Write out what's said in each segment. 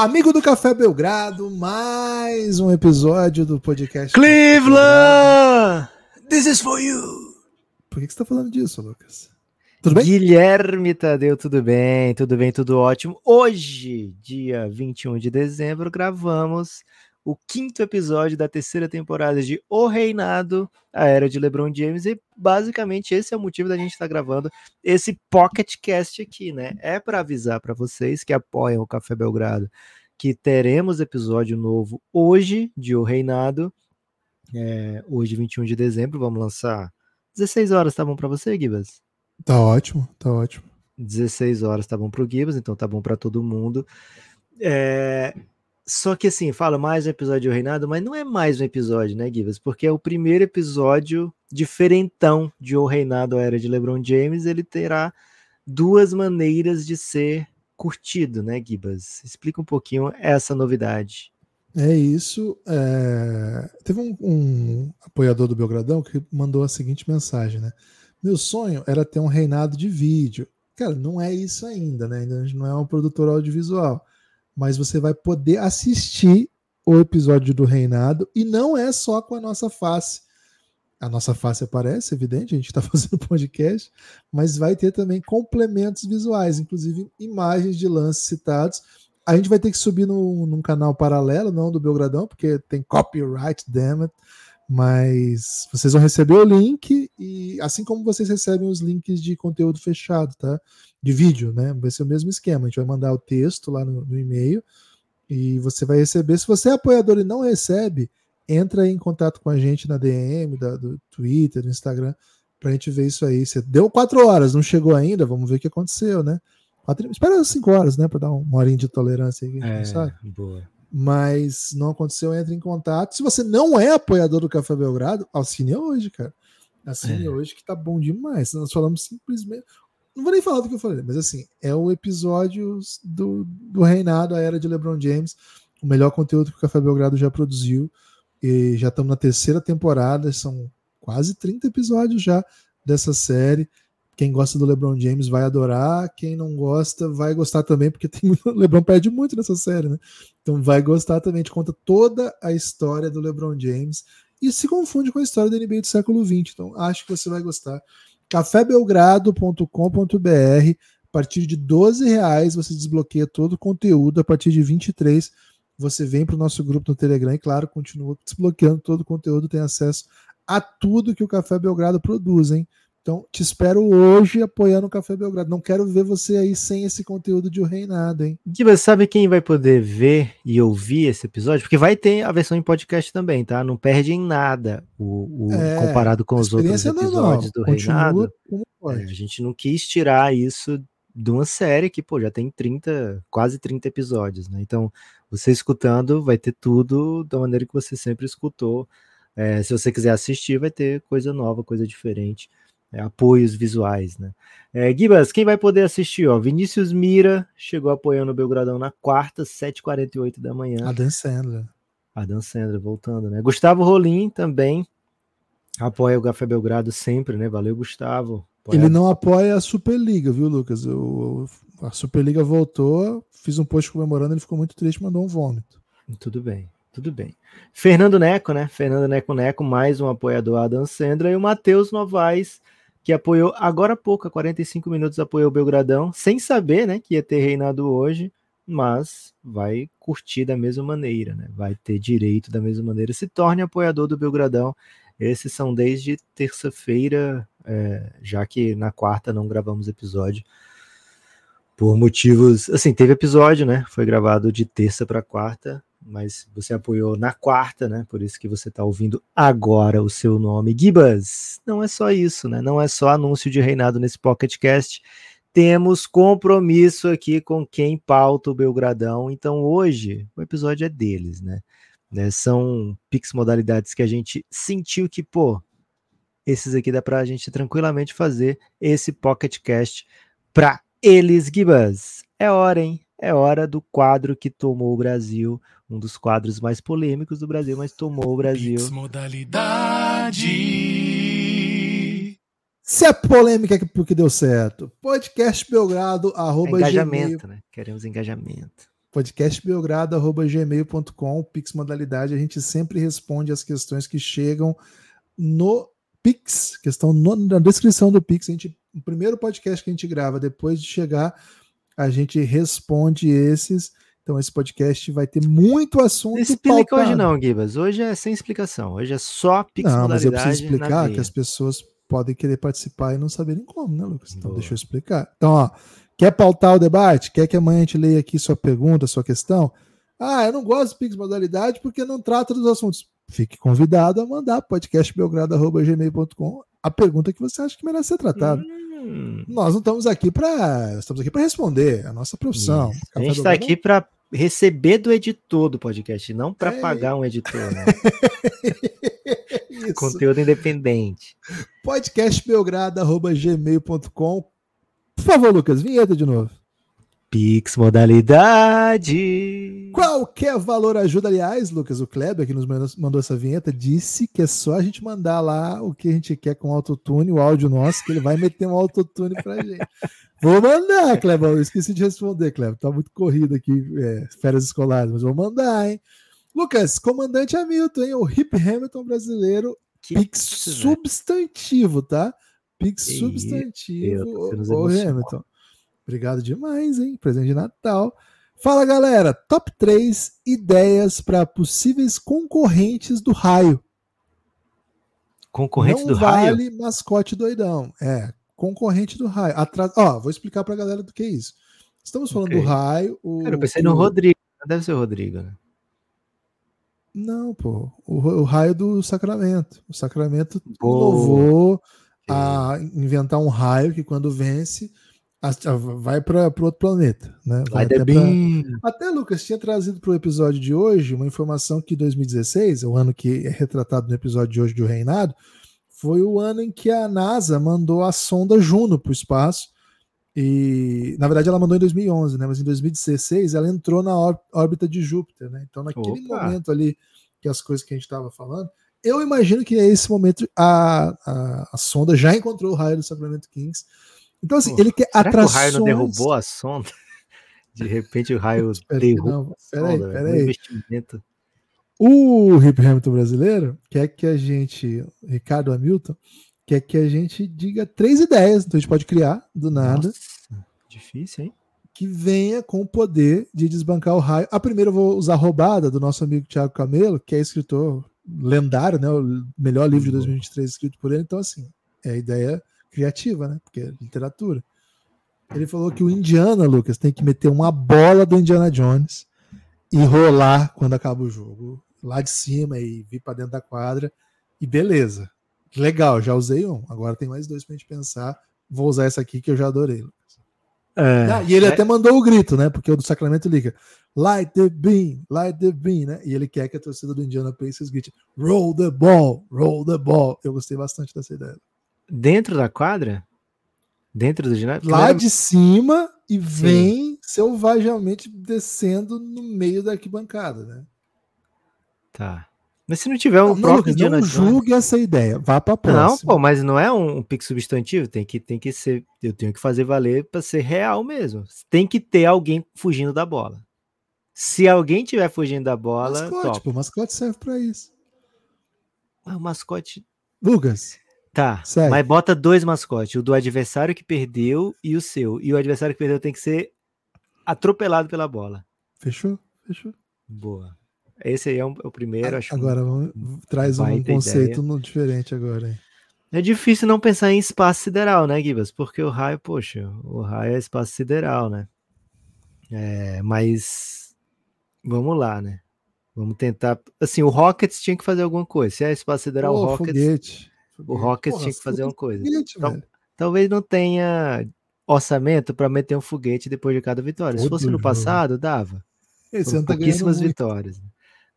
Amigo do Café Belgrado, mais um episódio do podcast. Cleveland! This is for you! Por que, que você está falando disso, Lucas? Tudo bem? Guilherme Tadeu, tudo bem? Tudo bem, tudo ótimo. Hoje, dia 21 de dezembro, gravamos o quinto episódio da terceira temporada de O Reinado, a era de LeBron James, e basicamente esse é o motivo da gente estar tá gravando esse Pocket Cast aqui, né? É para avisar para vocês que apoiam o Café Belgrado que teremos episódio novo hoje de O Reinado, é, hoje 21 de dezembro, vamos lançar 16 horas, tá bom para você, Gibas? Tá ótimo, tá ótimo. 16 horas tá bom pro Gibas, então tá bom para todo mundo. É, só que assim, fala mais um episódio do Reinado, mas não é mais um episódio, né, Givas? Porque é o primeiro episódio diferentão de O Reinado, a Era de LeBron James. Ele terá duas maneiras de ser curtido, né, Gibas? Explica um pouquinho essa novidade. É isso. É... Teve um, um, apoiador do Belgradão que mandou a seguinte mensagem, né? Meu sonho era ter um reinado de vídeo. Cara, não é isso ainda, né? Ainda não é um produtor audiovisual mas você vai poder assistir o episódio do Reinado e não é só com a nossa face. A nossa face aparece, evidente, a gente está fazendo podcast, mas vai ter também complementos visuais, inclusive imagens de lances citados. A gente vai ter que subir no, num canal paralelo, não do Belgradão, porque tem copyright, damn it. Mas vocês vão receber o link e assim como vocês recebem os links de conteúdo fechado, tá? De vídeo, né? Vai ser o mesmo esquema. A gente vai mandar o texto lá no, no e-mail e você vai receber. Se você é apoiador e não recebe, entra em contato com a gente na DM, da, do Twitter, do Instagram, pra gente ver isso aí. Você deu quatro horas, não chegou ainda, vamos ver o que aconteceu, né? Quatro, espera cinco horas, né? Para dar uma horinha de tolerância aí, é, sabe? Boa mas não aconteceu, entre em contato. Se você não é apoiador do Café Belgrado, assine hoje, cara. Assine é. hoje que tá bom demais. Nós falamos simplesmente. Não vou nem falar do que eu falei, mas assim, é o episódio do, do reinado, a era de LeBron James, o melhor conteúdo que o Café Belgrado já produziu. E já estamos na terceira temporada, são quase 30 episódios já dessa série. Quem gosta do LeBron James vai adorar, quem não gosta vai gostar também, porque tem o LeBron perde muito nessa série, né? Então vai gostar também. Gente conta toda a história do LeBron James e se confunde com a história da NBA do século XX. Então acho que você vai gostar. cafébelgrado.com.br a partir de 12 reais você desbloqueia todo o conteúdo. A partir de 23 você vem para o nosso grupo no Telegram e, claro, continua desbloqueando todo o conteúdo, tem acesso a tudo que o Café Belgrado produz, hein? Então, te espero hoje apoiando o Café Belgrado. Não quero ver você aí sem esse conteúdo de O Reinado, hein? Giba, sabe quem vai poder ver e ouvir esse episódio? Porque vai ter a versão em podcast também, tá? Não perde em nada o, o é, comparado com os outros episódios não, do Reinado. É, a gente não quis tirar isso de uma série que, pô, já tem 30, quase 30 episódios, né? Então, você escutando vai ter tudo da maneira que você sempre escutou. É, se você quiser assistir, vai ter coisa nova, coisa diferente é, apoios visuais, né? É, Gibas, quem vai poder assistir? Ó, Vinícius Mira chegou apoiando o Belgradão na quarta, 7h48 da manhã. A Dan Sandler. A Dan Sandler voltando, né? Gustavo Rolim também apoia o Café Belgrado sempre, né? Valeu, Gustavo. Apoia... Ele não apoia a Superliga, viu, Lucas? Eu, a Superliga voltou, fiz um post comemorando, ele ficou muito triste, mandou um vômito. Tudo bem. Tudo bem. Fernando Neco, né? Fernando Neco Neco, mais um apoiador Adam Sandra e o Matheus Novaes que apoiou agora há pouco, há 45 minutos, apoiou o Belgradão, sem saber né, que ia ter reinado hoje, mas vai curtir da mesma maneira, né? Vai ter direito da mesma maneira. Se torne apoiador do Belgradão. Esses são desde terça-feira, é, já que na quarta não gravamos episódio. Por motivos. Assim, teve episódio, né? Foi gravado de terça para quarta, mas você apoiou na quarta, né? Por isso que você está ouvindo agora o seu nome. Gibas, não é só isso, né? Não é só anúncio de reinado nesse PocketCast. Temos compromisso aqui com quem pauta o Belgradão. Então hoje o episódio é deles, né? né? São Pix modalidades que a gente sentiu que, pô, esses aqui dá para a gente tranquilamente fazer esse PocketCast para eles, Gibas. É hora, hein? É hora do quadro que tomou o Brasil, um dos quadros mais polêmicos do Brasil, mas tomou o Brasil. Pix modalidade. Se é polêmica porque deu certo. Podcast Belgrado, arroba é engajamento, gmail. né? Queremos engajamento. podcastbelgrado.gmail.com, Pix modalidade, a gente sempre responde as questões que chegam no Pix, questão no, na descrição do Pix. A gente, o primeiro podcast que a gente grava, depois de chegar, a gente responde esses. Então esse podcast vai ter muito assunto. Não explica pautado. hoje não, Gibas. Hoje é sem explicação. Hoje é só Pix não, Mas eu preciso explicar que as pessoas podem querer participar e não saberem como, né, Lucas? Então Boa. deixa eu explicar. Então, ó, quer pautar o debate? Quer que amanhã a gente leia aqui sua pergunta, sua questão? Ah, eu não gosto de Pix modalidade porque não trata dos assuntos. Fique convidado a mandar podcastbelgrado.gmail.com a pergunta que você acha que merece ser tratada. Hum. Nós não estamos aqui para estamos aqui para responder, é a nossa profissão. A gente está aqui para receber do editor do podcast, não para é. pagar um editor. Né? Conteúdo independente. Podcastbelgrado.gmail.com Por favor, Lucas, vinheta de novo. Pix modalidade. Qualquer valor ajuda. Aliás, Lucas, o Kleber, que nos mandou essa vinheta, disse que é só a gente mandar lá o que a gente quer com autotune, o áudio nosso, que ele vai meter um autotune pra gente. Vou mandar, Kleber. Eu esqueci de responder, Kleber. Tá muito corrido aqui, é, férias escolares, mas vou mandar, hein? Lucas, comandante Hamilton, hein? O Hip Hamilton brasileiro. Que Pix substantivo, tá? Pix substantivo. O Hamilton. Obrigado demais, hein? Presente de Natal. Fala, galera. Top 3 ideias para possíveis concorrentes do raio. Concorrente do vale raio? vale mascote doidão. É, concorrente do raio. Atrás... Ó, vou explicar pra galera do que é isso. Estamos falando okay. do raio. O, Cara, eu pensei no Rodrigo. Deve ser o Rodrigo, né? Não, pô. O, o, raio do Sacramento. O Sacramento inovou a inventar um raio que quando vence vai para outro planeta, né? Vai, até, bem... pra... até Lucas tinha trazido para o episódio de hoje uma informação que 2016, o ano que é retratado no episódio de hoje do Reinado, foi o ano em que a NASA mandou a sonda Juno para o espaço. E na verdade ela mandou em 2011, né? Mas em 2016 ela entrou na órbita de Júpiter, né? Então naquele Opa. momento ali que as coisas que a gente estava falando, eu imagino que nesse momento a, a, a sonda já encontrou o raio do Sacramento Kings então, assim, Pô, ele quer será atrações. Que o raio não derrubou a sonda? De repente o raio derruba. Peraí, peraí. investimento. O Hip Hamilton brasileiro quer que a gente, Ricardo Hamilton, quer que a gente diga três ideias. Então a gente pode criar do nada. Nossa, difícil, hein? Que venha com o poder de desbancar o raio. A primeira eu vou usar a roubada do nosso amigo Thiago Camelo, que é escritor lendário, né? O melhor livro de 2023 escrito por ele. Então, assim, é a ideia criativa, né? Porque é literatura. Ele falou que o Indiana, Lucas, tem que meter uma bola do Indiana Jones e rolar quando acaba o jogo. Lá de cima e vir para dentro da quadra. E beleza. Legal, já usei um. Agora tem mais dois pra gente pensar. Vou usar essa aqui que eu já adorei, Lucas. É, ah, e ele é... até mandou o grito, né? Porque o do Sacramento liga Light the beam, light the beam, né? E ele quer que a torcida do Indiana Pacers grite Roll the ball, roll the ball. Eu gostei bastante dessa ideia. Dentro da quadra? Dentro do ginásio? Lá de cima e Sim. vem selvagamente descendo no meio da arquibancada, né? Tá. Mas se não tiver um não, próprio não, não julgue essa ideia, vá para próxima. Não, pô, mas não é um, um pico substantivo, tem que, tem que ser, eu tenho que fazer valer para ser real mesmo. Tem que ter alguém fugindo da bola. Se alguém tiver fugindo da bola, mascote, top. Pô, mascote serve para isso. Ah, o mascote Lucas, Tá, mas bota dois mascotes, o do adversário que perdeu e o seu. E o adversário que perdeu tem que ser atropelado pela bola. Fechou? Fechou. Boa. Esse aí é, um, é o primeiro, acho. Agora, vamos, traz um conceito no, diferente agora. Hein? É difícil não pensar em espaço sideral, né, Gibas? Porque o raio, poxa, o raio é espaço sideral, né? É, mas vamos lá, né? Vamos tentar. Assim, o Rockets tinha que fazer alguma coisa. Se é espaço sideral, o Rockets. Foguete. O Rockets Porra, tinha que fazer uma coisa. Foguete, então, talvez não tenha orçamento para meter um foguete depois de cada vitória. Se fosse no passado, dava. Esse ano tá pouquíssimas vitórias.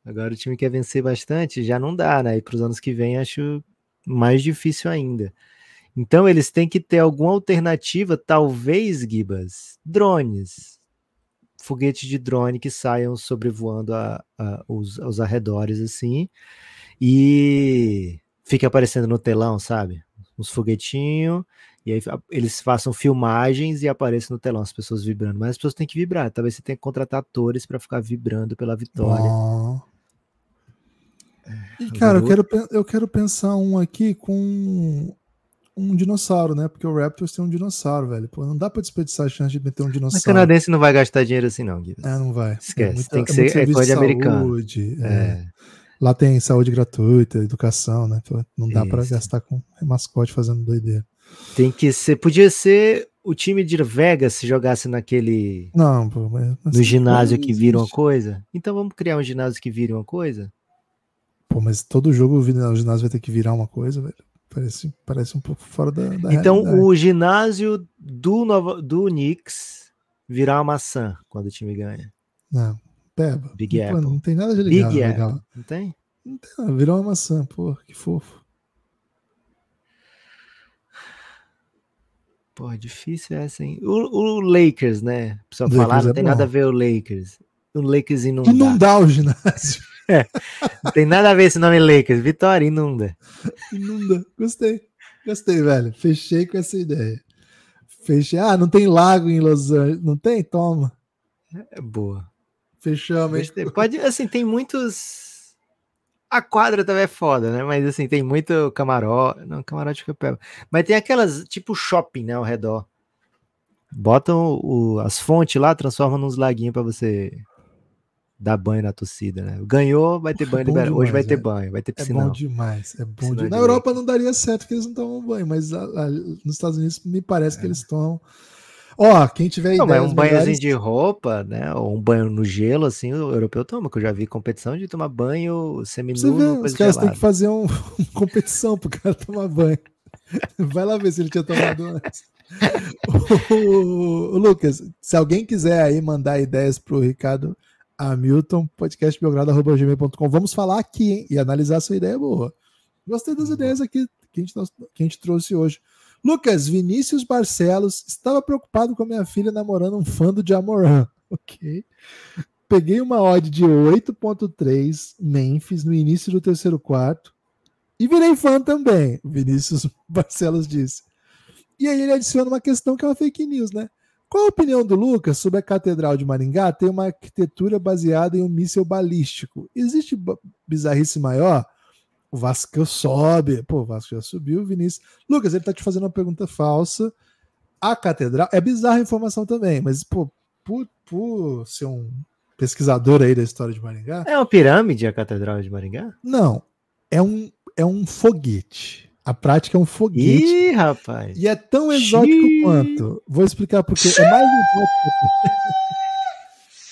Agora o time quer vencer bastante, já não dá, né? E para os anos que vem acho mais difícil ainda. Então eles têm que ter alguma alternativa, talvez, Gibas, drones. Foguetes de drone que saiam sobrevoando a, a, os, os arredores assim. E fica aparecendo no telão, sabe? Uns foguetinhos, e aí eles façam filmagens e apareçam no telão as pessoas vibrando. Mas as pessoas têm que vibrar. Talvez você tenha que contratar atores para ficar vibrando pela vitória. Oh. E, cara, eu quero, eu quero pensar um aqui com um dinossauro, né? Porque o Raptors tem um dinossauro, velho. Pô, não dá pra desperdiçar a chance de meter um dinossauro. Mas canadense não vai gastar dinheiro assim, não, Guilherme. É, não vai. Esquece. É muita, tem que é ser é coisa de americano. É. é. Lá tem saúde gratuita, educação, né? Não dá para gastar com mascote fazendo doideira. Tem que ser. Podia ser o time de Vegas se jogasse naquele. Não, pô, mas, no ginásio que vira uma coisa. Então vamos criar um ginásio que vira uma coisa? Pô, mas todo jogo o ginásio vai ter que virar uma coisa, velho. Parece, parece um pouco fora da. da então realidade. o ginásio do, Nova, do Knicks virar uma maçã quando o time ganha. Não, peba. Big não, Apple. Não tem nada de legal. Big legal. Apple. Não tem? Não tem, virou uma maçã, pô, que fofo. Pô, difícil essa, hein? O, o Lakers, né? Só falar, não é tem bom. nada a ver o Lakers. O Lakers inundar. Inundar o ginásio. É, não tem nada a ver esse nome Lakers. Vitória, inunda. Inunda. Gostei. Gostei, velho. Fechei com essa ideia. Fechei. Ah, não tem lago em Los Angeles. Não tem? Toma. É boa. Fechamos. Pode, assim, tem muitos a quadra também é foda, né? Mas assim, tem muito camarote. Não, camarote fica pego. Mas tem aquelas, tipo shopping, né, ao redor. Botam o, as fontes lá, transformam nos laguinhos para você dar banho na torcida, né? Ganhou, vai ter banho é liberado. Hoje vai ter banho, vai ter piscina. É bom demais, é bom demais. Na Europa não daria certo porque eles não tomam banho, mas lá, lá, nos Estados Unidos me parece é. que eles tomam. Ó, quem tiver não, mas um banhozinho de roupa, né? Ou um banho no gelo, assim, o europeu toma, que eu já vi competição de tomar banho seminu. Os caras têm que fazer um, uma competição pro cara tomar banho. Vai lá ver se ele tinha tomado antes. o, o, o, Lucas, se alguém quiser aí mandar ideias pro Ricardo Hamilton, podcastbiogrado.gmail.com, vamos falar aqui, hein? E analisar a sua ideia boa. Gostei das ideias aqui que a gente, que a gente trouxe hoje. Lucas, Vinícius Barcelos estava preocupado com a minha filha namorando um fã do Jamoran. Ok. Peguei uma odd de 8.3 Memphis no início do terceiro quarto e virei fã também, Vinícius Barcelos disse. E aí ele adiciona uma questão que é uma fake news, né? Qual a opinião do Lucas sobre a Catedral de Maringá ter uma arquitetura baseada em um míssil balístico? Existe bizarrice maior? O Vasco sobe. Pô, o Vasco já subiu, Vinícius. Lucas, ele tá te fazendo uma pergunta falsa. A catedral. É bizarra a informação também, mas, pô, por, por ser um pesquisador aí da história de Maringá. É uma pirâmide a Catedral de Maringá? Não. É um, é um foguete. A prática é um foguete. Ih, rapaz. E é tão exótico Xiii. quanto. Vou explicar porque é mais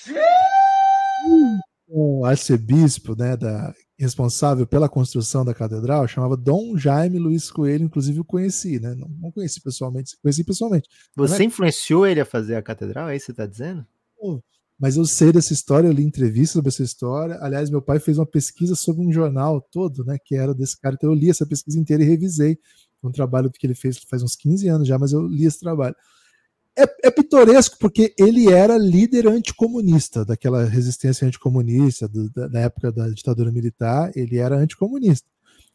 exótico. o arcebispo né, da, responsável pela construção da catedral chamava Dom Jaime Luiz Coelho, inclusive eu conheci, né? Não, não conheci pessoalmente, conheci pessoalmente. Você é... influenciou ele a fazer a catedral? É isso que você está dizendo? Mas eu sei dessa história, eu li entrevistas sobre essa história. Aliás, meu pai fez uma pesquisa sobre um jornal todo, né? Que era desse cara. Então eu li essa pesquisa inteira e revisei. Um trabalho que ele fez faz uns 15 anos já, mas eu li esse trabalho é, é, pitoresco porque ele era líder anticomunista, daquela resistência anticomunista, do, da, da, época da ditadura militar, ele era anticomunista.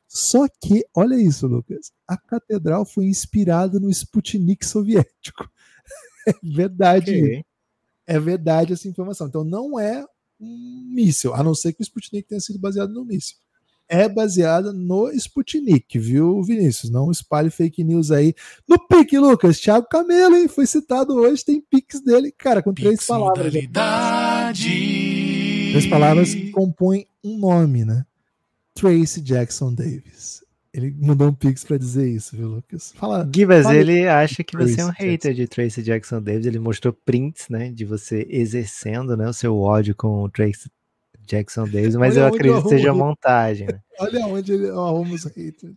Só que, olha isso, Lucas, a catedral foi inspirada no Sputnik soviético. É verdade. Okay. É verdade essa informação. Então não é um míssil, a não ser que o Sputnik tenha sido baseado no míssil é baseada no Sputnik, viu, Vinícius? Não espalhe fake news aí. No pique, Lucas, Thiago Camelo, hein? Foi citado hoje, tem piques dele, cara, com três Pix palavras. Três palavras que compõem um nome, né? Tracy Jackson Davis. Ele mandou um pix para dizer isso, viu, Lucas? Fala. Gibas, fala ele acha que você é um hater de Tracy Jackson Davis. Ele mostrou prints, né, de você exercendo, né, o seu ódio com o Tracy Jackson Davis, mas Olha eu acredito que seja montagem. Né? Olha onde ele arruma os haters.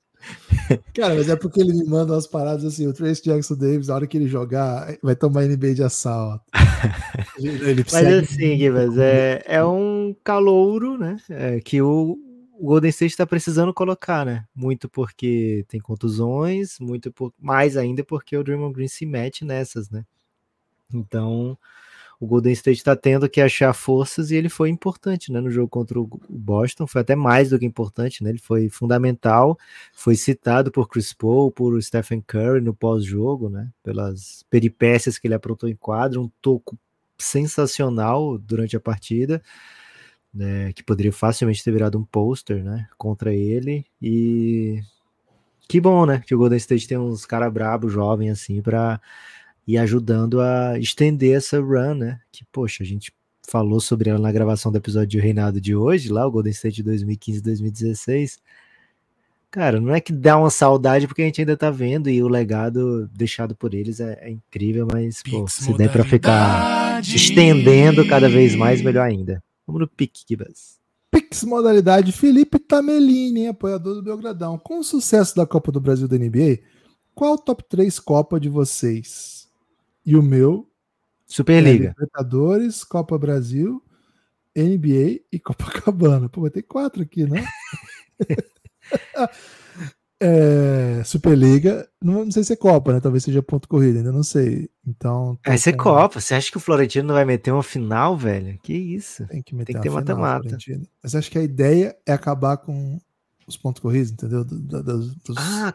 Cara, mas é porque ele me manda umas paradas assim, o Trace Jackson Davis, na hora que ele jogar, vai tomar NBA de assalto. Ele, ele mas assim, Gibas, é, é um calouro, né? É, que o, o Golden State está precisando colocar, né? Muito porque tem contusões, muito por, mais ainda porque o Draymond Green se mete nessas, né? Então, o Golden State está tendo que achar forças e ele foi importante né, no jogo contra o Boston, foi até mais do que importante, né? Ele foi fundamental, foi citado por Chris Paul, por Stephen Curry no pós-jogo, né? Pelas peripécias que ele aprontou em quadro, um toco sensacional durante a partida, né? Que poderia facilmente ter virado um pôster, né? Contra ele e que bom, né? Que o Golden State tem uns cara brabo, jovem assim, para e ajudando a estender essa run, né? Que, poxa, a gente falou sobre ela na gravação do episódio de Reinado de hoje, lá, o Golden State 2015-2016. Cara, não é que dá uma saudade porque a gente ainda tá vendo e o legado deixado por eles é, é incrível, mas, pô, se der pra ficar estendendo cada vez mais, melhor ainda. Vamos no pique, Kibas. Pix modalidade Felipe Tamelini, apoiador do Belgradão. Com o sucesso da Copa do Brasil da NBA, qual o top 3 Copa de vocês? E o meu. Superliga. É Libertadores, Copa Brasil, NBA e Copacabana. Pô, vai ter quatro aqui, né? é, Superliga, não, não, sei se é Copa, né? Talvez seja ponto corrido, ainda não sei. Então. Vai ser com... Copa. Você acha que o Florentino não vai meter uma final, velho? Que isso? Tem que meter Tem que ter mata-mata. Mas acho que a ideia é acabar com os pontos corridos, entendeu? Do, do, dos... Ah,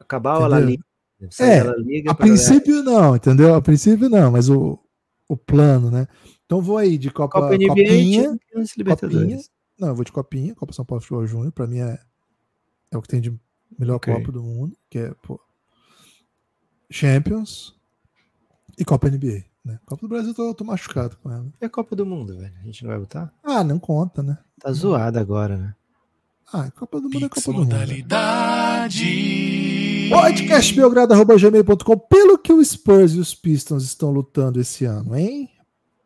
acabar a Liga é, a princípio não, entendeu? A princípio não, mas o, o plano, né? Então vou aí de Copa, Copa NBA, Copinha, Copinha. Não, eu vou de Copinha, Copa São Paulo Futebol Júnior, pra mim é, é o que tem de melhor okay. Copa do mundo, que é pô, Champions e Copa NBA. Né? Copa do Brasil eu tô, tô machucado com ela. É Copa do Mundo, velho. A gente não vai botar? Ah, não conta, né? Tá zoado agora, né? Ah, Copa do Mundo é Copa do Mundo. Né? podcastbelgrado.gmail.com Pelo que o Spurs e os Pistons estão lutando esse ano, hein?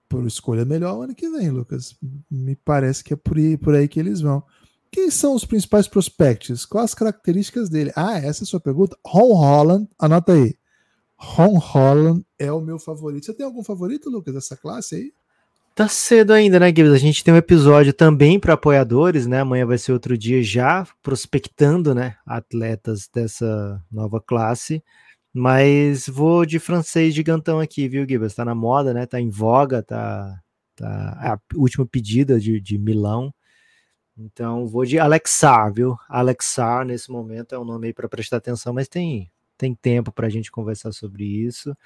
Por escolha melhor ano que vem, Lucas. Me parece que é por aí, por aí que eles vão. Quem são os principais prospects? Quais as características dele? Ah, essa é a sua pergunta. Ron Holland, anota aí. Ron Holland é o meu favorito. Você tem algum favorito, Lucas, dessa classe aí? Tá cedo ainda, né, Gibbs? A gente tem um episódio também para apoiadores, né? Amanhã vai ser outro dia já prospectando, né, atletas dessa nova classe. Mas vou de francês gigantão aqui, viu, Gibbs? Tá na moda, né? Tá em voga, tá, tá é a última pedida de, de Milão. Então vou de Alexar, viu? Alexar nesse momento é um nome aí para prestar atenção, mas tem tem tempo para a gente conversar sobre isso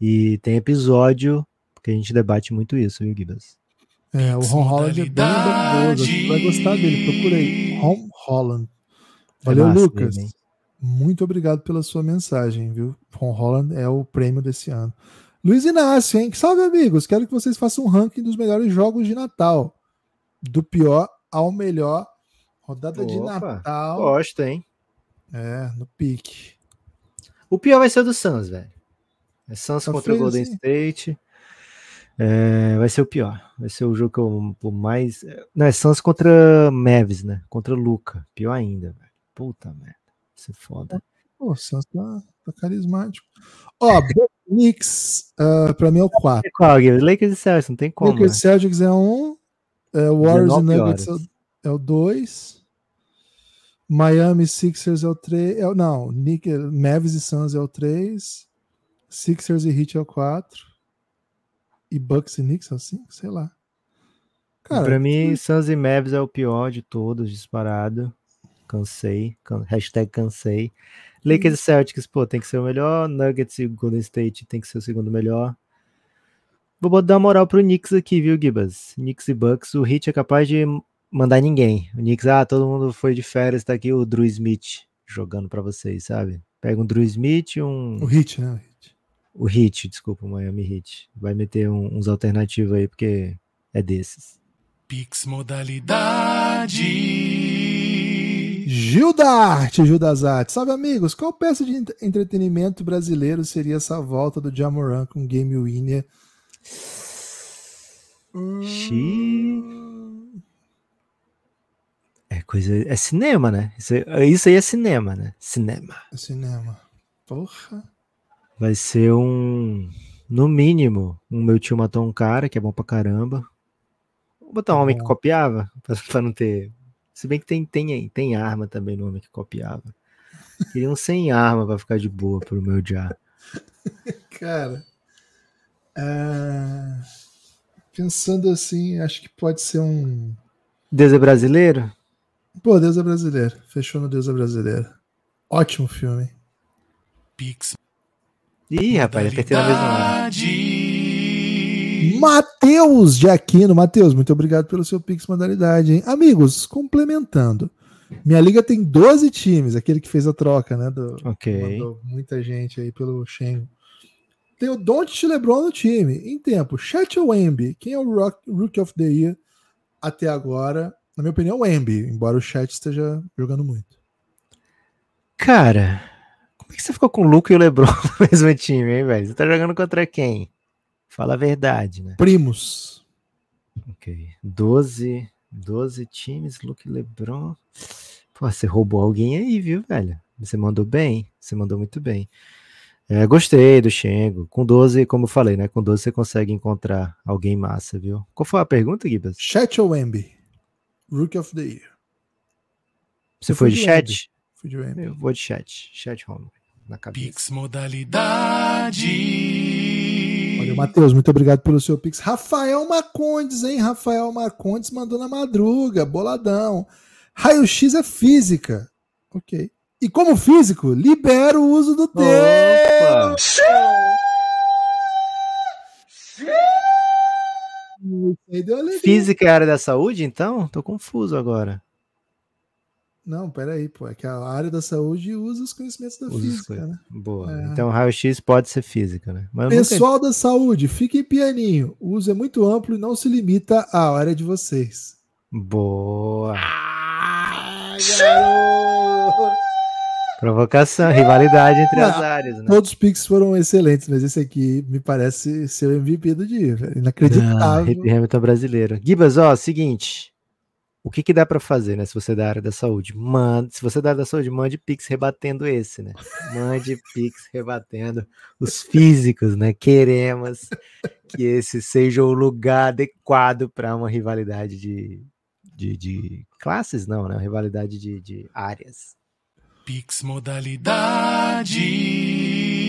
e tem episódio que a gente debate muito isso, viu, Gibas? É, o Ron Holland é bem bondoso, você vai gostar dele, procura aí, Ron Holland. É Valeu, é Lucas. Dele, muito obrigado pela sua mensagem, viu? Ron Holland é o prêmio desse ano. Luiz Inácio, hein? Salve, amigos! Quero que vocês façam um ranking dos melhores jogos de Natal. Do pior ao melhor. Rodada Opa, de Natal. Gosto, hein? É, no pique. O pior vai ser o do Suns, velho. É Suns tá contra o Golden. State. É, vai ser o pior. Vai ser o jogo que eu, o mais. Não, é Suns contra Mavis, né? Contra Luca. Pior ainda, velho. Puta merda. Vai ser foda. Pô, o Suns tá, tá carismático. Ó, Knicks, uh, pra mim é o 4. Qual, Lakers e Celtics, não tem como. Lakers e né? Celtics é um. É, Warriors e Nuggets é o 2. Miami Sixers é o 3. É, não, Nick, Mavis e Suns é o 3. Sixers e Heat é o 4 e Bucks e Knicks assim, sei lá. Cara, pra mim, que... Suns e Mavs é o pior de todos, disparado. Cansei. Can... Hashtag cansei. Lakers e Celtics, pô, tem que ser o melhor. Nuggets e Golden State tem que ser o segundo melhor. Vou dar moral pro Knicks aqui, viu, Gibas? Knicks e Bucks, o Hit é capaz de mandar ninguém. O Knicks, ah, todo mundo foi de férias, tá aqui o Drew Smith jogando para vocês, sabe? Pega um Drew Smith, um. O Hit, né? O Hit, desculpa, o Miami Hit. Vai meter um, uns alternativos aí, porque é desses. Pix modalidade. Gil da Arte, Gil das Artes. Salve, amigos. Qual peça de entretenimento brasileiro seria essa volta do Jamoran com Game Winner? Hum... É coisa. É cinema, né? Isso, isso aí é cinema, né? Cinema. É cinema. Porra. Vai ser um, no mínimo, um meu tio matou um cara, que é bom pra caramba. Vou botar um homem que copiava, pra, não ter. Se bem que tem, tem, tem arma também no homem que copiava. Queria um sem arma pra ficar de boa pro meu já. Cara. Uh... Pensando assim, acho que pode ser um. Deus é brasileiro? Pô, Deus é brasileiro. Fechou no Deus é brasileiro. Ótimo filme. Pix. Ih, rapaz, apertei na mesma hora. Matheus de Aquino. Matheus, muito obrigado pelo seu Pix modalidade, hein? Amigos, complementando. Minha liga tem 12 times, aquele que fez a troca, né? Do, Ok. Mandou muita gente aí pelo Shen. Tem o Don't LeBron no time. Em tempo, Chat ou Wemby? Quem é o rock, Rookie of the Year até agora? Na minha opinião, Wemby, embora o Chat esteja jogando muito. Cara, como é que você ficou com o Luca e o Lebron no mesmo time, hein, velho? Você tá jogando contra quem? Fala a verdade, né? Primos. Ok. 12, 12 times, Luke e Lebron. Pô, você roubou alguém aí, viu, velho? Você mandou bem, você mandou muito bem. É, gostei do Shengo. Com 12, como eu falei, né? Com 12 você consegue encontrar alguém massa, viu? Qual foi a pergunta, Gibas? Chat ou Wemby? Rookie of the Year. Você Eu foi de de chat? Fui de Wemby. Eu vou de chat. Chat home. Na cabeça. Pix modalidade. Olha, Matheus, muito obrigado pelo seu Pix. Rafael Marcondes, hein? Rafael Marcondes mandou na madruga, boladão. Raio-X é física. Ok. E como físico, libera o uso do alegria. Física é área da saúde, então? Tô confuso agora. Não, peraí, pô. É que a área da saúde usa os conhecimentos da Usa física, né? Boa. É. Então, raio-x pode ser física, né? Mas eu nunca- Pessoal da saúde, fiquem pianinho. O uso é muito amplo e não se limita à área de vocês. Boa. Ah! Provocação, rivalidade entre as Não, áreas, né? Todos os Pix foram excelentes, mas esse aqui me parece ser o MVP do dia, velho. Ah, Inacreditável. Hip Hamilton brasileiro. Gibas, ó, seguinte. O que, que dá pra fazer, né? Se você é da área da saúde, manda. Se você é da área da saúde, mande Pix rebatendo esse, né? Mande Pix rebatendo os físicos, né? Queremos que esse seja o lugar adequado para uma rivalidade de, de, de classes, não, né? Uma rivalidade de, de áreas. Pix modalidade.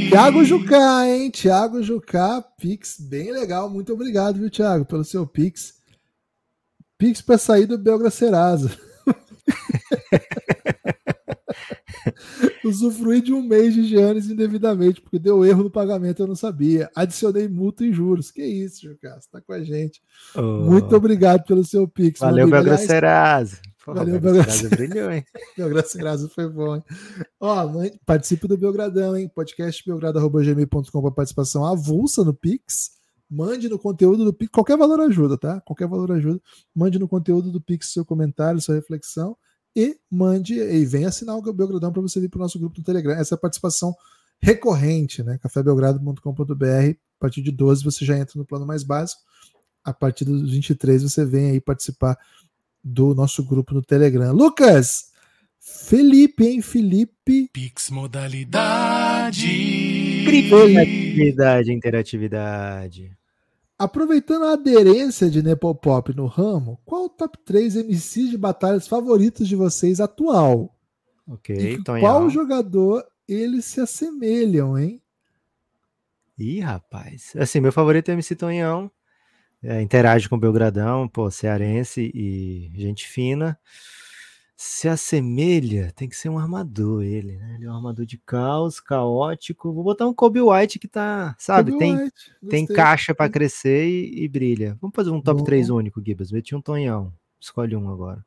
Tiago Jucá, hein? Tiago Jucá, Pix, bem legal. Muito obrigado, viu, Tiago, pelo seu Pix. Pix para sair do Belgra Serasa. Usufruí de um mês de Giannis indevidamente, porque deu erro no pagamento, eu não sabia. Adicionei multa e juros. Que isso, você tá com a gente. Muito obrigado pelo seu Pix. Valeu, Belgra Serasa. Porra, Valeu, Belgra Belgra Serasa brilhou, hein? Belgrado Serasa foi bom, hein? Ó, participe do Belgradão, hein? Podcast belgrado.gmail.com para participação avulsa no Pix. Mande no conteúdo do Pix. Qualquer valor ajuda, tá? Qualquer valor ajuda. Mande no conteúdo do Pix seu comentário, sua reflexão. E mande e venha assinar o Belgradão para você vir para o nosso grupo no Telegram. Essa é a participação recorrente, né? cafébelgrado.com.br. A partir de 12 você já entra no plano mais básico. A partir dos 23 você vem aí participar do nosso grupo no Telegram. Lucas! Felipe, hein? Felipe. Pix modalidade. Interatividade, interatividade. Aproveitando a aderência de Nepopop no ramo, qual o top 3 MCs de batalhas favoritos de vocês atual? Ok, E Tonhão. qual jogador eles se assemelham, hein? Ih, rapaz. Assim, meu favorito é o MC Tonhão. É, interage com o Belgradão, pô, cearense e gente fina. Se assemelha, tem que ser um armador ele, né? Ele é um armador de caos, caótico. Vou botar um Kobe White que tá, sabe, Kobe tem, White, tem caixa pra crescer e, e brilha. Vamos fazer um top Bom. 3 único, Gibas. Meti um Tonhão. Escolhe um agora.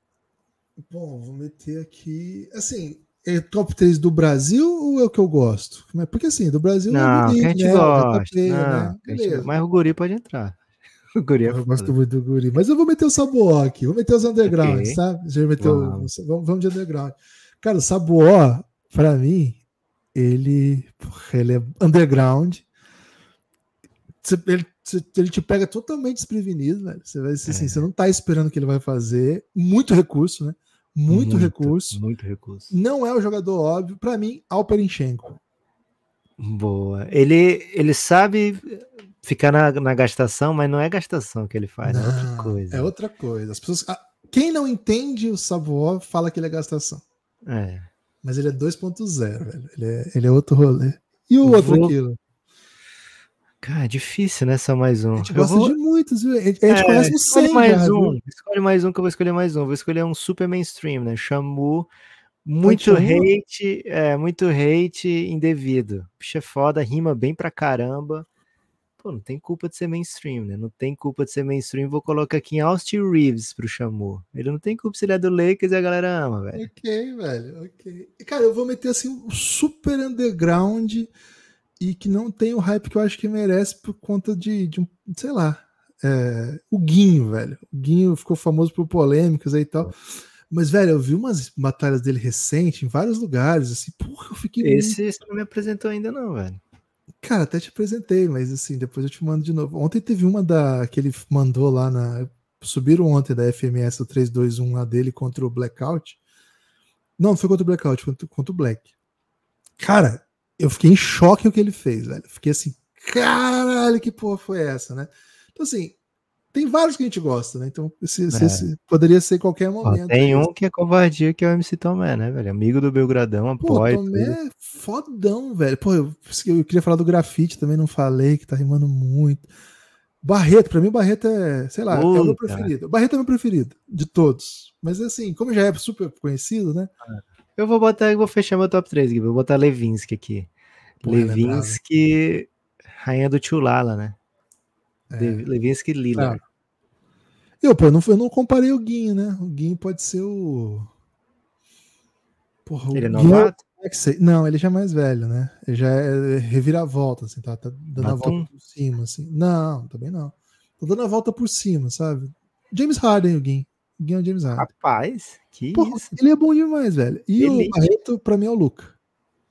Bom, vou meter aqui. Assim, é top 3 do Brasil ou é o que eu gosto? Porque assim, do Brasil Não, é bonito, a gente né? Gosta. JP, não, né? a gente-. Mas o Guri pode entrar. O Guri é Eu gosto muito do Guri. Mas eu vou meter o Sabuó aqui. Vou meter os underground, Ok. sabe? Já meteu, Vamos. vamos. vamos de underground. Cara, o Sabuó, pra mim, ele, ele é underground. Ele, ele te pega totalmente desprevenido, velho. Você vai assim, É. você não tá esperando o que ele vai fazer. Muito recurso, né? Muito, recurso. Muito recurso. Não é o jogador óbvio. Pra mim, Alperinchenko. Boa. Ele, ele sabe ficar na, na gastação, mas não é gastação que ele faz, é outra Não, coisa. É outra coisa. As pessoas, ah, quem não entende o Sabuó fala que ele é gastação. É. Mas ele é 2.0, velho. Ele é, ele é outro rolê. E o outro Vou- aquilo? Cara, difícil, né? Só mais um. A gente gosta vou- de muitos, viu? A gente, É, conhece uns escolhe 100 mais já, um. viu? Escolhe mais um que eu vou escolher mais um. Vou escolher um super mainstream, né? Shamu. Muito hate, é, muito hate indevido. Bicho é foda, rima bem pra caramba. Pô, não tem culpa de ser mainstream, né? Não tem culpa de ser mainstream. Vou colocar aqui em Austin Reeves pro Shamu. Ele não tem culpa se ele é do Lakers e a galera ama, velho. Ok, velho, ok. E, cara, eu vou meter assim um super underground e que não tem o hype que eu acho que merece por conta de, de um, sei lá, é, o Guinho, velho. O Guinho ficou famoso por polêmicas aí e tal. Mas, velho, eu vi umas batalhas dele recente em vários lugares, assim, porra, eu fiquei muito Esse não me apresentou ainda, não, velho. Cara, até te apresentei, mas assim, depois eu te mando de novo. Ontem teve uma da que ele mandou lá na. Subiram ontem da FMS o 321 lá dele contra o Blackout. Não, foi contra o Blackout, contra, contra o Black. Cara, eu fiquei em choque o que ele fez, velho. Fiquei assim, caralho, que porra foi essa, né? Então, assim, tem vários que a gente gosta, né? Então, esse, É. esse poderia ser qualquer Ó, momento. tem aí. um que é covardia, que é o MC Tomé, né, velho? Amigo do Belgradão, Pô, apoia. Tomé tudo. é fodão, velho. Pô, eu, eu queria falar do grafite, também não falei, que tá rimando muito. Barreto, pra mim o Barreto é, sei lá, é o meu preferido. O Barreto é meu preferido, de todos. Mas assim, como já é super conhecido, né? Eu vou botar, eu vou fechar meu top 3 aqui. Vou botar Levinsky aqui. Pô, é? Levinsky, rainha do Tchulala, né? É. Le- Levinsky Lillard. Eu, pô, não, eu não comparei o Guinho, né? O Guinho pode ser o. Porra, o Ele é Guinho novato? é Não, ele já é mais velho, né? Ele já é reviravolta, assim, tá, tá dando a Batum? volta por cima, assim. Não, também não. Tô dando a volta por cima, sabe? James Harden, o Guinho. O Guinho é o James Harden. Rapaz, que Porra, isso? ele é bom demais, velho. E o. Barreto, pra mim, é o Luca.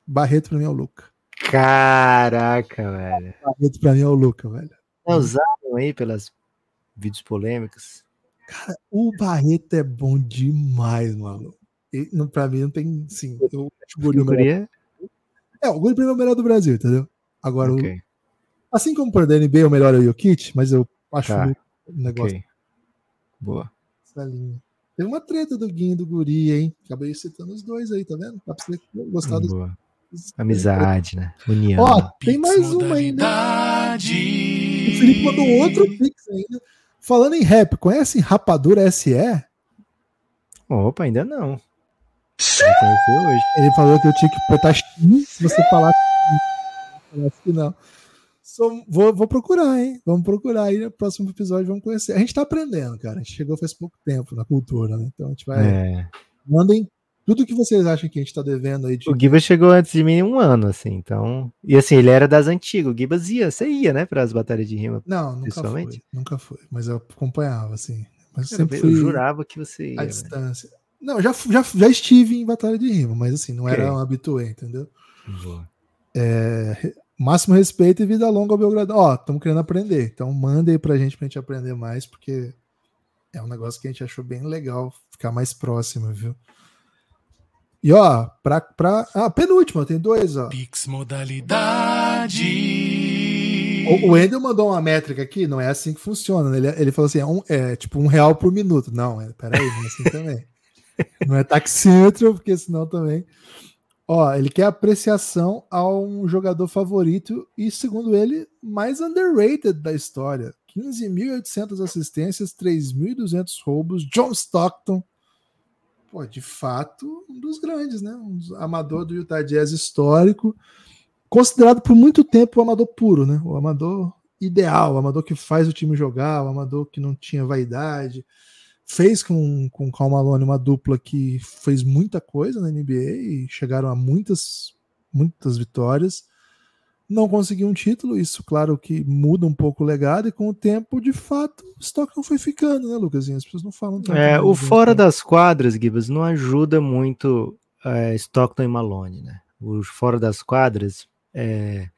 Barreto, pra mim, é o Luca. Caraca, velho. Barreto, pra mim, é o Luca, velho. Não usaram aí pelas vídeos polêmicos. O Barreto é bom demais, mano. E, não- pra mim, não tem, sim. Eu acho o Guri o melhor. É, o Guri é o melhor do Brasil, entendeu? Agora, o- Ok, assim como por da NBA, o melhor é o Jokic, mas eu acho Tá. o negócio ok. Boa. dessa linha. Teve uma treta do Guinho e do Guri, hein? Acabei citando os dois aí, tá vendo? Dá pra você gostar dos Boa. Amizade, né? União. Ó, tem mais uma ainda. O Felipe mandou outro Pix ainda. Falando em rap, conhecem Rapadura SE? Opa, ainda não. Ele falou que eu tinha que X se você falasse que não. Sou- vou, vou procurar, hein? Vamos procurar aí no próximo episódio, vamos conhecer. A gente tá aprendendo, cara. A gente chegou faz pouco tempo na cultura, né? Então a gente vai. É. Mandem tudo que vocês acham que a gente tá devendo aí de. O Gibas chegou antes de mim um ano, assim, então. E assim, ele era das antigas. O Gibas ia, você ia, né, para as batalhas de rima. Não, nunca foi. Nunca foi. Mas eu acompanhava, assim. Mas eu sempre eu jurava que você ia. à distância. Não, já, já, já estive em batalha de rima, mas assim, não era Ok. um habitué, entendeu? Boa. Máximo respeito e vida longa ao Belgradão. Ó, estamos querendo aprender. Então manda aí pra gente pra gente aprender mais, porque é um negócio que a gente achou bem legal ficar mais próximo, viu? E ó, pra. pra ah, penúltima, tem dois, ó. Pix modalidade. O, o Wendel mandou uma métrica aqui, não é assim que funciona. né? Ele, ele falou assim: é, um- é tipo um real por minuto. Não, é, peraí, não é assim também. Não é taxímetro, porque senão também. Ó, ele quer apreciação a um jogador favorito e, segundo ele, mais underrated da história. 15.800 assistências, 3.200 roubos. John Stockton. Pô, de fato, um dos grandes, né? Um amador do Utah Jazz histórico. Considerado por muito tempo o amador puro, né? O amador ideal, o amador que faz o time jogar, o amador que não tinha vaidade. Fez com, com o Cal Malone uma dupla que fez muita coisa na NBA e chegaram a muitas, muitas vitórias. Não conseguiu um título, isso, claro, que muda um pouco o legado, e com o tempo, de fato, o Stockton foi ficando, né, Lucas? As pessoas não falam tanto. É, o fora né? das quadras, Gibas, não ajuda muito é, Stockton e Malone, né? O fora das quadras, é,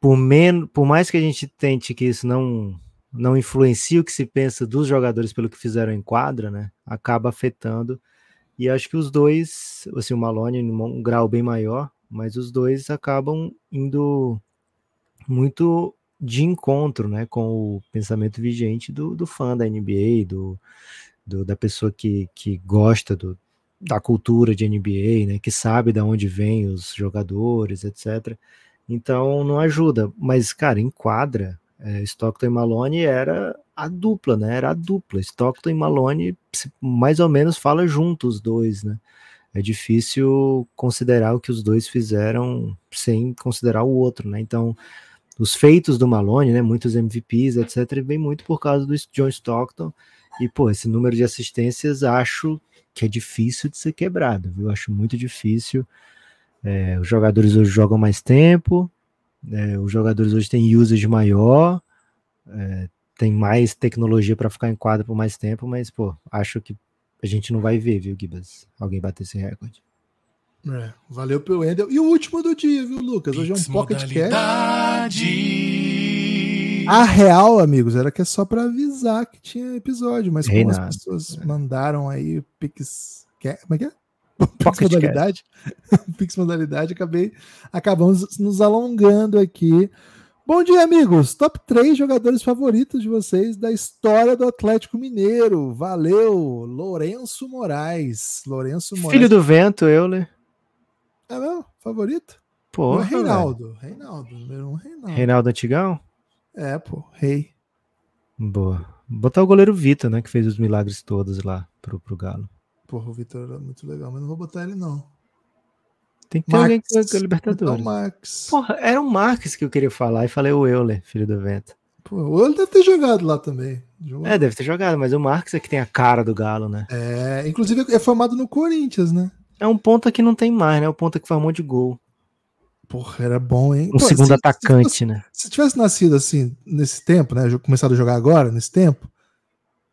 por, men por mais que a gente tente que isso não não influencie o que se pensa dos jogadores pelo que fizeram em quadra, né? Acaba afetando. E acho que os dois, assim, o Malone em um grau bem maior, mas os dois acabam indo muito de encontro, né, com o pensamento vigente do, do fã da NBA, do, do, da pessoa que, que gosta do, da cultura de NBA, né, que sabe de onde vêm os jogadores, etc. Então não ajuda. Mas, cara, em quadra, é, Stockton e Malone era a dupla, né? Era a dupla. Stockton e Malone mais ou menos fala juntos os dois, né? É difícil considerar o que os dois fizeram sem considerar o outro, né? Então, os feitos do Malone, né? Muitos MVPs, etc., vem muito por causa do John Stockton. E, pô, esse número de assistências acho que é difícil de ser quebrado, viu? Acho muito difícil. É, os jogadores hoje jogam mais tempo, é, os jogadores hoje têm usage maior, é, tem mais tecnologia para ficar em quadro por mais tempo, mas, pô, acho que a gente não vai ver, viu, Gibas? Alguém bater esse recorde. É, valeu pelo Endel. E o último do dia, viu, Lucas? Hoje é um Pocket Cast. A real, amigos, era que é só para avisar que tinha episódio, mas como Reinado. as pessoas é. mandaram aí o Pix. Como é que é? Pix modalidade. Pix modalidade, acabei. Acabamos nos alongando aqui. Bom dia, amigos. Top 3 jogadores favoritos de vocês da história do Atlético Mineiro. Valeu, Lourenço Moraes. Lourenço Moraes. Filho do vento, Euler. É meu favorito? Pô, Reinaldo. Reinaldo, número um, Reinaldo. Reinaldo Antigão? É, pô, rei. Boa. Botar o goleiro Vitor, né? Que fez os milagres todos lá pro, pro Galo. Porra, o Vitor era muito legal, mas não vou botar ele, não. Tem que ter Max, alguém que é Libertadores. Então, Max. Porra, era o Marques que eu queria falar e falei o Euler, filho do vento. Pô, o Euler deve ter jogado lá também. Jogou. É, deve ter jogado, mas o Marques é que tem a cara do Galo, né? É, inclusive é formado no Corinthians, né? É um ponta que não tem mais, né? O ponta que faz um monte de gol. Porra, era bom, hein? Um Pô, segundo se, atacante, se, né? Se tivesse nascido assim, nesse tempo, né? Começado a jogar agora, nesse tempo,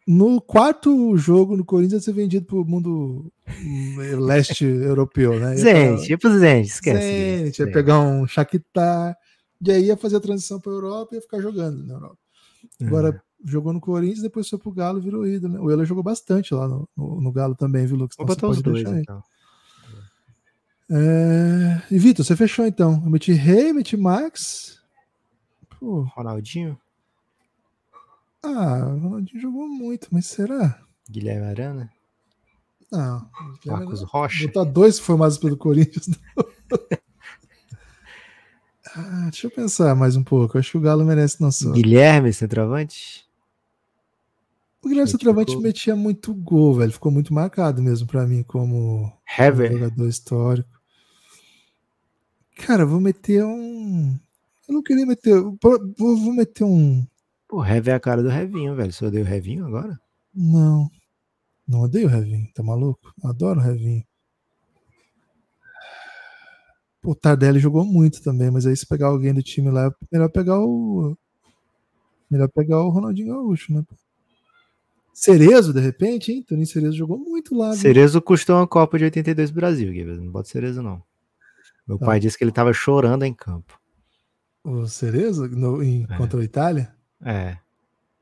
no quarto jogo no Corinthians ia ser vendido pro mundo hum, leste europeu, né? Gente, ia Zenit, esquece. Zenit, ia pegar um Shakhtar, e aí ia fazer a transição pra Europa e ia ficar jogando na Europa. Agora, é. jogou no Corinthians, depois foi pro Galo virou ídolo, né? O Euler jogou bastante lá no, no, no Galo também, viu, Lucas? Vou então, botar os dois, então. É... E Vitor, você fechou então. Eu meti Rei, meti Max. Pô. Ronaldinho? Ah, o Ronaldinho jogou muito, mas será? Guilherme Arana? Não. Marcos Rocha? Botar dois formados pelo Corinthians. ah, deixa eu pensar mais um pouco. Acho que o Galo merece nosso. Guilherme, centroavante? O Guilherme Centroavante ficou... metia muito gol, velho. Ficou muito marcado mesmo para mim como Hever. jogador histórico. Cara, vou meter um. Eu não queria meter. Vou, vou meter um. Pô, Hever é a cara do Revinho, velho. Você odeia o Revinho agora? Não. Não odeio o Revinho, tá maluco? Adoro o Revinho. O Tardelli jogou muito também, mas aí se pegar alguém do time lá, é melhor pegar o. Melhor pegar o Ronaldinho Gaúcho, né? Cerezo, de repente, hein? Toninho Cerezo jogou muito lá. Viu? Cerezo custou uma Copa de 82 Brasil, Guilherme. Não bota Cerezo, não. Meu pai disse que ele estava chorando em campo. O Cerezo? No, em, é. Contra a Itália? É.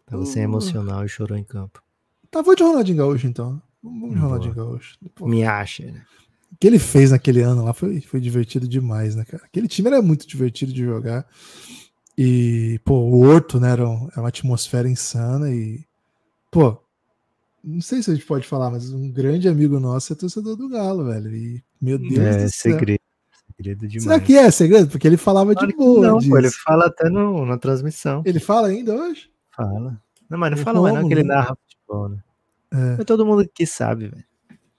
Tava uh. sem emocional e chorou em campo. Tá, vou de Ronaldinho Gaúcho, então. Vamos de Ronaldinho Gaúcho. Pô. Me acha, né? O que ele fez naquele ano lá foi, foi divertido demais, né, cara? Aquele time era muito divertido de jogar. E, pô, o Horto, né, era, um, era uma atmosfera insana e, pô, não sei se a gente pode falar, mas um grande amigo nosso é torcedor do Galo, velho. E, meu Deus é, do céu. segredo. Segredo demais. Será que é segredo? Porque ele falava claro de boa. Não, pô, ele fala até no, na transmissão. Ele fala ainda hoje? Fala. Não, mas não o fala mais, não, que ele narra futebol, né? É. é todo mundo que sabe, velho.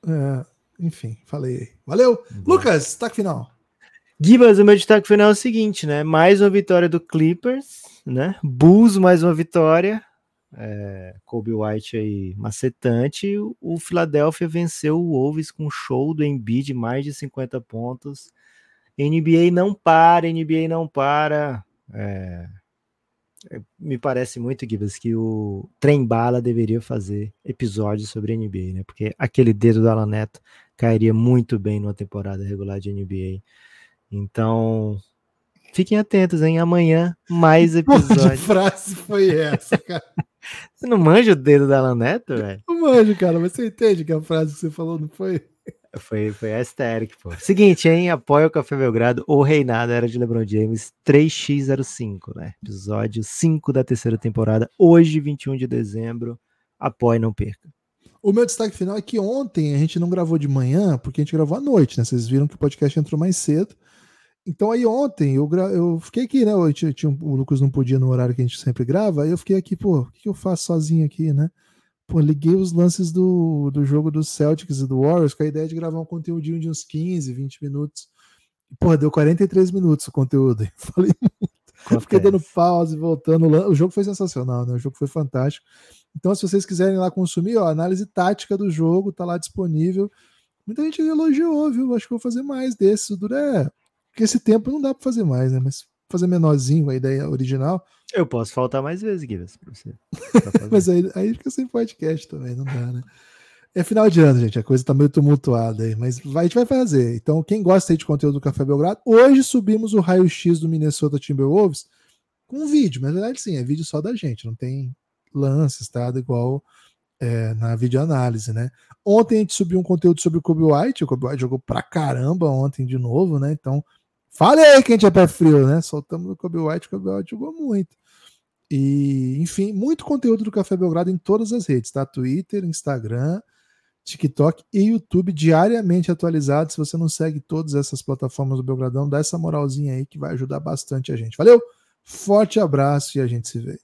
É, enfim, falei aí. Valeu! Boa. Lucas, destaque final. Gibas, o meu destaque final é o seguinte, né? Mais uma vitória do Clippers, né? Bulls, mais uma vitória. É, Kobe White aí macetante. O Philadelphia venceu o Wolves com um show do Embiid de mais de 50 pontos. NBA não para, NBA não para. É, é, me parece muito, Gibbs, que o Trem Bala deveria fazer episódios sobre NBA, né? Porque aquele dedo do Alan Neto cairia muito bem numa temporada regular de NBA. Então, fiquem atentos, hein? Amanhã, mais episódios. Que frase foi essa, cara? você não manja o dedo da Alan Neto, velho? Não manjo, cara, mas você entende que a frase que você falou não foi? Foi, foi a pô. Seguinte, hein? Apoia o Café Belgrado ou Reinado era de LeBron James 3x05, né? Episódio 5 da terceira temporada, hoje, 21 de dezembro. Apoie, não perca. O meu destaque final é que ontem a gente não gravou de manhã, porque a gente gravou à noite, né? Vocês viram que o podcast entrou mais cedo. então aí ontem eu, gra... eu fiquei aqui, né? Eu tinha, o Lucas não podia no horário que a gente sempre grava, aí eu fiquei aqui, pô, o que eu faço sozinho aqui, né? Pô, liguei os lances do, do jogo dos Celtics e do Warriors com a ideia de gravar um conteúdinho de uns 15, 20 minutos. Pô, deu 43 minutos o conteúdo. Eu falei muito. Fiquei dando pause, voltando. O jogo foi sensacional, né? O jogo foi fantástico. Então, se vocês quiserem lá consumir, ó, análise tática do jogo, tá lá disponível. Muita gente elogiou, viu? Acho que vou fazer mais desses. O duro é. Porque esse tempo não dá para fazer mais, né? Mas fazer menorzinho a ideia original. Eu posso faltar mais vezes, Guilherme, pra você. Mas aí, aí fica sem podcast também, não dá, né? É final de ano, gente. A coisa tá meio tumultuada aí, mas vai, a gente vai fazer. Então, quem gosta aí de conteúdo do Café Belgrado, hoje subimos o raio-x do Minnesota Timberwolves com um vídeo. Mas na verdade, sim, é vídeo só da gente, não tem lances, tá? Igual é, na videoanálise, né? Ontem a gente subiu um conteúdo sobre o Kobe White. O Kobe White jogou pra caramba ontem de novo, né? Então, falei que a gente é pé frio, né? Soltamos o Kobe White, o Kobe White jogou muito. E, enfim, muito conteúdo do Café Belgrado em todas as redes, tá? Twitter, Instagram, TikTok e YouTube diariamente atualizado. Se você não segue todas essas plataformas do Belgradão, dá essa moralzinha aí que vai ajudar bastante a gente. Valeu, forte abraço e a gente se vê.